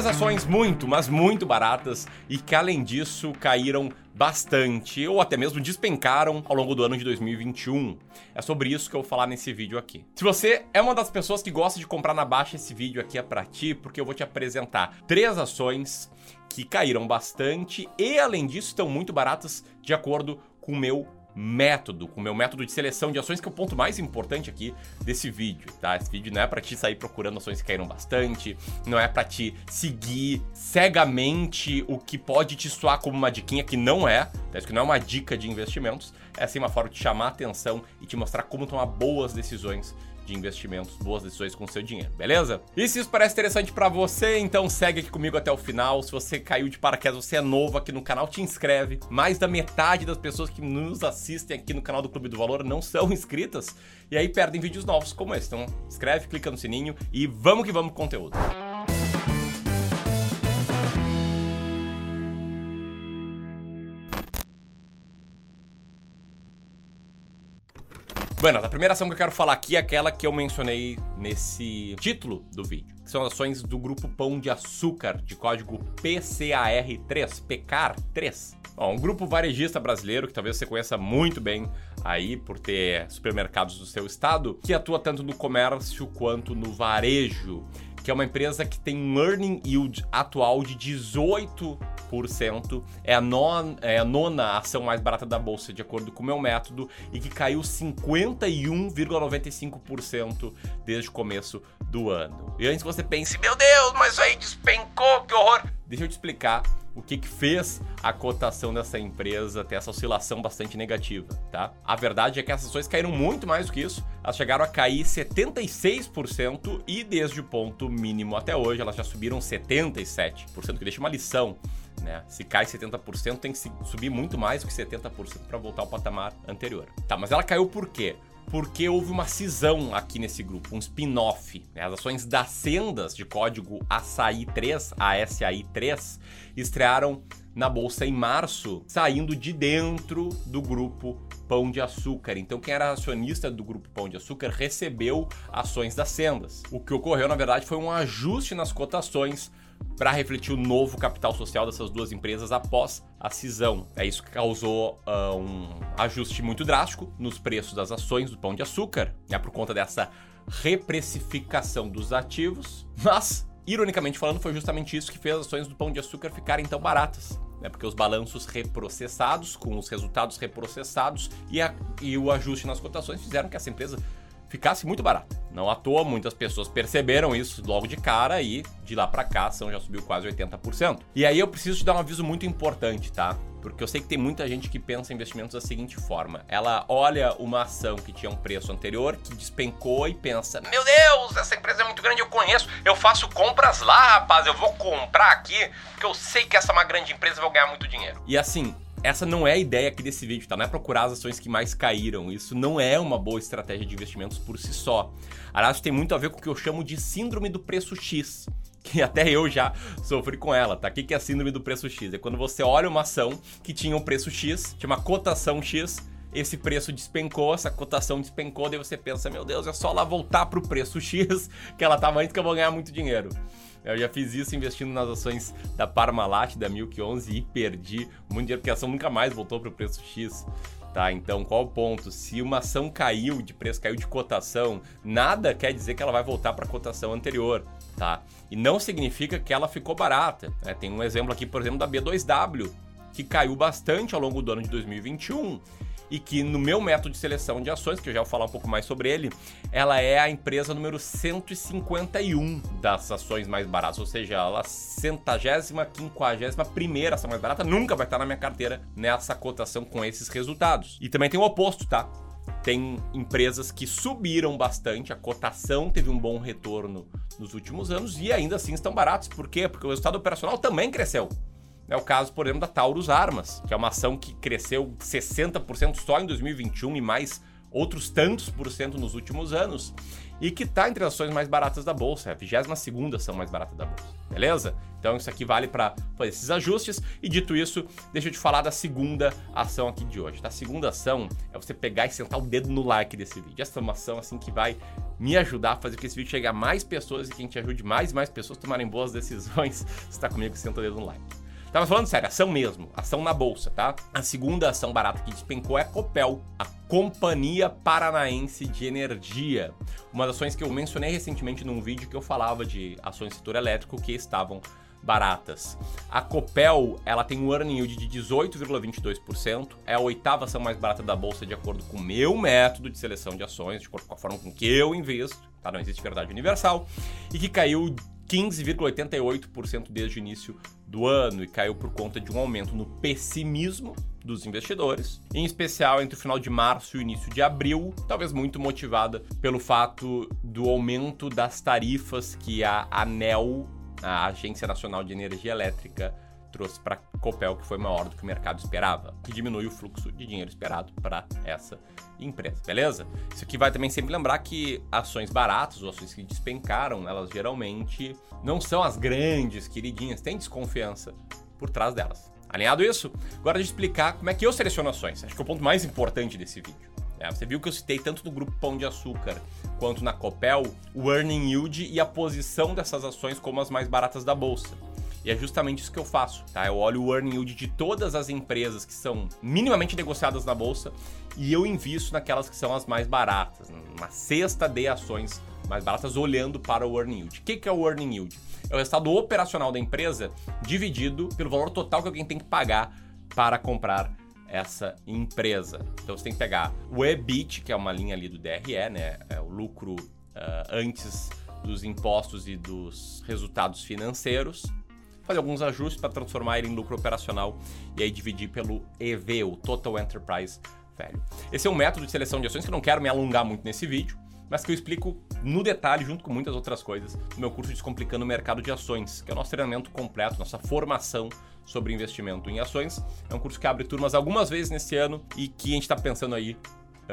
Três ações muito, mas muito baratas e que além disso caíram bastante ou até mesmo despencaram ao longo do ano de 2021. É sobre isso que eu vou falar nesse vídeo aqui. Se você é uma das pessoas que gosta de comprar na baixa, esse vídeo aqui é para ti, porque eu vou te apresentar três ações que caíram bastante e além disso estão muito baratas de acordo com o meu método, com o meu método de seleção de ações, que é o ponto mais importante aqui desse vídeo, tá? Esse vídeo não é para te sair procurando ações que caíram bastante, não é para te seguir cegamente o que pode te soar como uma diquinha que não é, tá? Isso que não é uma dica de investimentos, é assim uma forma de chamar atenção e te mostrar como tomar boas decisões de investimentos, boas decisões com seu dinheiro, beleza? E se isso parece interessante para você, então segue aqui comigo até o final. Se você caiu de paraquedas, você é novo aqui no canal, te inscreve. Mais da metade das pessoas que nos assistem aqui no canal do Clube do Valor não são inscritas e aí perdem vídeos novos como esse. Então, inscreve, clica no sininho e vamos que vamos com o conteúdo. Bueno, a primeira ação que eu quero falar aqui é aquela que eu mencionei nesse título do vídeo, que são ações do grupo Pão de Açúcar, de código PCAR3, PECAR3. Bom, um grupo varejista brasileiro que talvez você conheça muito bem aí por ter supermercados do seu estado, que atua tanto no comércio quanto no varejo que é uma empresa que tem um earning yield atual de 18%. É a, non, é a nona ação mais barata da bolsa, de acordo com o meu método, e que caiu 51,95% desde o começo do ano. E antes você pense, meu Deus, mas isso aí despencou, que horror! Deixa eu te explicar o que, que fez a cotação dessa empresa ter essa oscilação bastante negativa, tá? A verdade é que essas ações caíram muito mais do que isso. Elas chegaram a cair 76% e desde o ponto mínimo até hoje elas já subiram 77%, que deixa uma lição. Né? Se cai 70%, tem que subir muito mais do que 70% para voltar ao patamar anterior. Tá, mas ela caiu por quê? Porque houve uma cisão aqui nesse grupo, um spin-off. Né? As ações das Sendas, de código ASAI3, ASAI3, estrearam na bolsa em março, saindo de dentro do grupo Pão de Açúcar. Então, quem era acionista do grupo Pão de Açúcar recebeu ações das Sendas. O que ocorreu, na verdade, foi um ajuste nas cotações para refletir o novo capital social dessas duas empresas após a cisão. É isso que causou uh, um ajuste muito drástico nos preços das ações do Pão de Açúcar, né, por conta dessa reprecificação dos ativos, mas ironicamente falando, foi justamente isso que fez as ações do Pão de Açúcar ficarem tão baratas. Né, porque os balanços reprocessados, com os resultados reprocessados e, a, e o ajuste nas cotações fizeram que essa empresa ficasse muito barata. Não à toa, muitas pessoas perceberam isso logo de cara e de lá para cá a ação já subiu quase 80%. E aí eu preciso te dar um aviso muito importante, tá? Porque eu sei que tem muita gente que pensa em investimentos da seguinte forma: ela olha uma ação que tinha um preço anterior, que despencou e pensa: Meu Deus, essa empresa é muito grande, eu conheço, eu faço compras lá, rapaz, eu vou comprar aqui, porque eu sei que essa é uma grande empresa e vou ganhar muito dinheiro. E assim, essa não é a ideia aqui desse vídeo, tá? Não é procurar as ações que mais caíram. Isso não é uma boa estratégia de investimentos por si só. Aliás, tem muito a ver com o que eu chamo de síndrome do preço X. Que até eu já sofri com ela, tá? O que é a síndrome do preço X? É quando você olha uma ação que tinha um preço X, tinha uma cotação X, esse preço despencou, essa cotação despencou, daí você pensa, meu Deus, é só lá voltar pro preço X que ela tava antes que eu vou ganhar muito dinheiro. Eu já fiz isso investindo nas ações da Parmalat, da Milk 11 e perdi muito dinheiro, porque a ação nunca mais voltou para o preço X. Tá, então qual o ponto? Se uma ação caiu de preço, caiu de cotação, nada quer dizer que ela vai voltar para a cotação anterior, tá? E não significa que ela ficou barata. Né? Tem um exemplo aqui, por exemplo, da B2W, que caiu bastante ao longo do ano de 2021 e que no meu método de seleção de ações, que eu já vou falar um pouco mais sobre ele, ela é a empresa número 151 das ações mais baratas, ou seja, ela centagésima, quinquagésima primeira ação mais barata, nunca vai estar na minha carteira nessa cotação com esses resultados. E também tem o oposto, tá? Tem empresas que subiram bastante, a cotação teve um bom retorno nos últimos anos e ainda assim estão baratos. Por quê? Porque o resultado operacional também cresceu. É o caso, por exemplo, da Taurus Armas, que é uma ação que cresceu 60% só em 2021 e mais outros tantos por cento nos últimos anos e que está entre as ações mais baratas da bolsa, é a 22 ação mais barata da bolsa, beleza? Então isso aqui vale para esses ajustes. E dito isso, deixa eu te falar da segunda ação aqui de hoje. Tá? A segunda ação é você pegar e sentar o dedo no like desse vídeo. Essa é uma ação assim que vai me ajudar a fazer que esse vídeo chegue a mais pessoas e que a gente ajude mais e mais pessoas a tomarem boas decisões. Está comigo, senta o dedo no like. Tava falando sério, ação mesmo, ação na bolsa, tá? A segunda ação barata que despencou é a Copel, a Companhia Paranaense de Energia. Uma das ações que eu mencionei recentemente num vídeo que eu falava de ações do setor elétrico que estavam baratas. A Copel, ela tem um earning yield de 18,22%, é a oitava ação mais barata da bolsa de acordo com o meu método de seleção de ações, de acordo com a forma com que eu invisto, tá? Não existe verdade universal, e que caiu 15,88% desde o início do ano e caiu por conta de um aumento no pessimismo dos investidores, em especial entre o final de março e o início de abril, talvez muito motivada pelo fato do aumento das tarifas que a ANEL, a Agência Nacional de Energia Elétrica, trouxe para Copel, que foi maior do que o mercado esperava, que diminui o fluxo de dinheiro esperado para essa empresa, beleza? Isso aqui vai também sempre lembrar que ações baratas ou ações que despencaram, elas geralmente não são as grandes queridinhas, tem desconfiança por trás delas. Alinhado isso? Agora de explicar como é que eu seleciono ações. Acho que é o ponto mais importante desse vídeo. É, você viu que eu citei tanto no grupo Pão de Açúcar quanto na Copel o earning yield e a posição dessas ações como as mais baratas da bolsa. E é justamente isso que eu faço, tá? Eu olho o earning yield de todas as empresas que são minimamente negociadas na bolsa e eu invisto naquelas que são as mais baratas, uma cesta de ações mais baratas olhando para o earning yield. O que é o earning yield? É o resultado operacional da empresa dividido pelo valor total que alguém tem que pagar para comprar essa empresa. Então você tem que pegar o EBIT, que é uma linha ali do DRE, né? É o lucro uh, antes dos impostos e dos resultados financeiros, fazer alguns ajustes para transformar ele em lucro operacional e aí dividir pelo EV, o Total Enterprise Value. Esse é um método de seleção de ações que eu não quero me alongar muito nesse vídeo, mas que eu explico no detalhe, junto com muitas outras coisas, no meu curso Descomplicando o Mercado de Ações, que é o nosso treinamento completo, nossa formação sobre investimento em ações. É um curso que abre turmas algumas vezes nesse ano e que a gente está pensando aí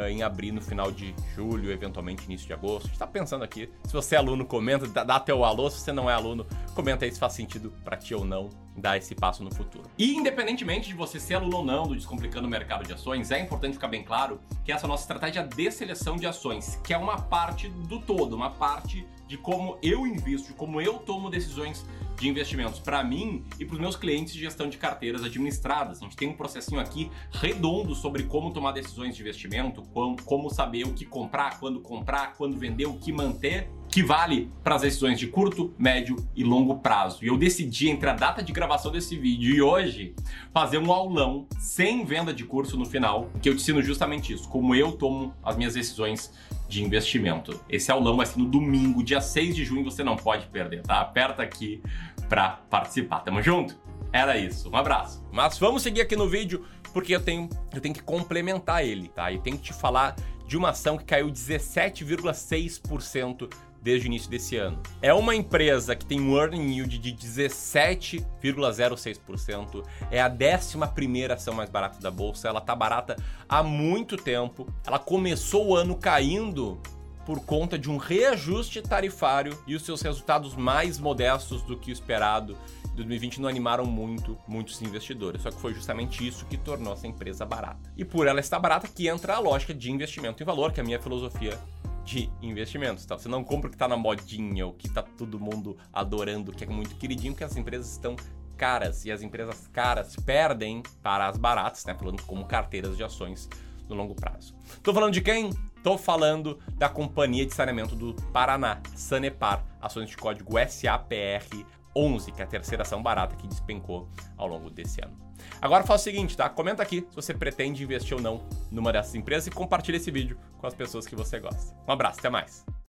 em abrir no final de julho, eventualmente início de agosto. A gente está pensando aqui. Se você é aluno, comenta, dá, dá teu alô. Se você não é aluno, comenta aí se faz sentido para ti ou não dar esse passo no futuro. E independentemente de você ser aluno ou não do Descomplicando o Mercado de Ações, é importante ficar bem claro que essa nossa estratégia de seleção de ações, que é uma parte do todo, uma parte de como eu invisto, de como eu tomo decisões de investimentos para mim e para os meus clientes de gestão de carteiras administradas. A gente tem um processinho aqui redondo sobre como tomar decisões de investimento, como saber o que comprar, quando comprar, quando vender, o que manter que vale para as decisões de curto, médio e longo prazo. E eu decidi entre a data de gravação desse vídeo e hoje fazer um aulão sem venda de curso no final, que eu te ensino justamente isso, como eu tomo as minhas decisões de investimento. Esse aulão vai ser no domingo, dia 6 de junho, você não pode perder, tá? Aperta aqui para participar. Tamo junto? Era isso. Um abraço. Mas vamos seguir aqui no vídeo porque eu tenho, eu tenho que complementar ele, tá? E tenho que te falar de uma ação que caiu 17,6% desde o início desse ano. É uma empresa que tem um earning yield de 17,06%, é a 11 ação mais barata da bolsa, ela tá barata há muito tempo. Ela começou o ano caindo por conta de um reajuste tarifário e os seus resultados mais modestos do que o esperado 2020 não animaram muito muitos investidores, só que foi justamente isso que tornou essa empresa barata. E por ela estar barata que entra a lógica de investimento em valor, que é a minha filosofia de investimentos, tá? Você não compra o que tá na modinha, o que tá todo mundo adorando, que é muito queridinho, porque as empresas estão caras e as empresas caras perdem para as baratas, né? Falando como carteiras de ações no longo prazo. Tô falando de quem? Tô falando da Companhia de Saneamento do Paraná, Sanepar, ações de código SAPR 11, que é a terceira ação barata que despencou ao longo desse ano. Agora faça o seguinte, tá? Comenta aqui se você pretende investir ou não numa dessas empresas e compartilha esse vídeo com as pessoas que você gosta. Um abraço, até mais!